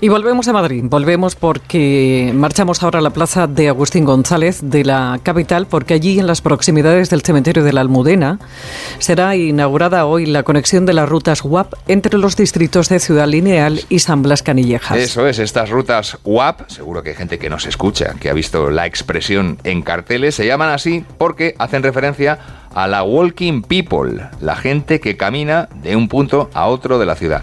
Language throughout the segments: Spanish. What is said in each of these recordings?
Y volvemos a Madrid, volvemos porque marchamos ahora a la plaza de Agustín González de la capital, porque allí en las proximidades del cementerio de la Almudena será inaugurada hoy la conexión de las rutas WAP entre los distritos de Ciudad Lineal y San Blas Canillejas. Eso es, estas rutas WAP, seguro que hay gente que nos escucha, que ha visto la expresión en carteles, se llaman así porque hacen referencia a la Walking People, la gente que camina de un punto a otro de la ciudad.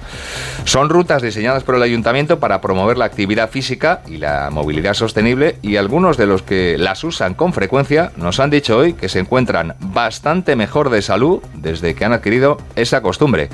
Son rutas diseñadas por el ayuntamiento para promover la actividad física y la movilidad sostenible y algunos de los que las usan con frecuencia nos han dicho hoy que se encuentran bastante mejor de salud desde que han adquirido esa costumbre.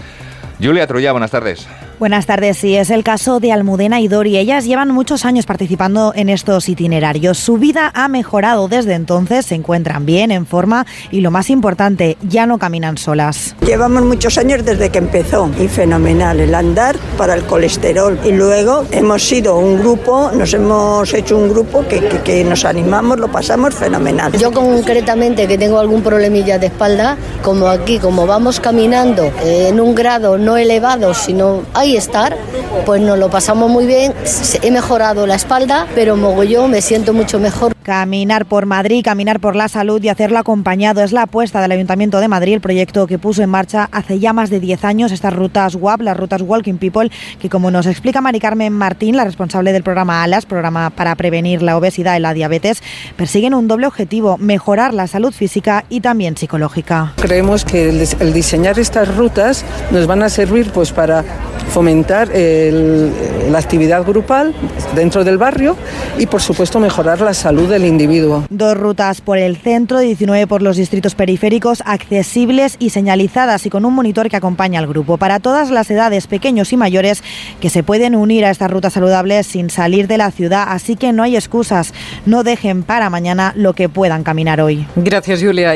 Julia Trulla, buenas tardes. Buenas tardes, sí, es el caso de Almudena y Dori. Ellas llevan muchos años participando en estos itinerarios. Su vida ha mejorado desde entonces, se encuentran bien, en forma y lo más importante, ya no caminan solas. Llevamos muchos años desde que empezó y fenomenal el andar para el colesterol. Y luego hemos sido un grupo, nos hemos hecho un grupo que, que, que nos animamos, lo pasamos fenomenal. Yo concretamente que tengo algún problemilla de espalda, como aquí, como vamos caminando en un grado no elevado, sino hay estar, pues nos lo pasamos muy bien. He mejorado la espalda, pero mogollón me siento mucho mejor. Caminar por Madrid, caminar por la salud y hacerlo acompañado es la apuesta del Ayuntamiento de Madrid, el proyecto que puso en marcha hace ya más de 10 años estas rutas WAP, las rutas Walking People, que como nos explica Mari Carmen Martín, la responsable del programa ALAS, programa para prevenir la obesidad y la diabetes, persiguen un doble objetivo, mejorar la salud física y también psicológica. Creemos que el diseñar estas rutas nos van a servir pues para fomentar el, la actividad grupal dentro del barrio y por supuesto mejorar la salud del individuo. Dos rutas por el centro, 19 por los distritos periféricos, accesibles y señalizadas y con un monitor que acompaña al grupo. Para todas las edades, pequeños y mayores, que se pueden unir a estas rutas saludables sin salir de la ciudad. Así que no hay excusas. No dejen para mañana lo que puedan caminar hoy. Gracias, Julia.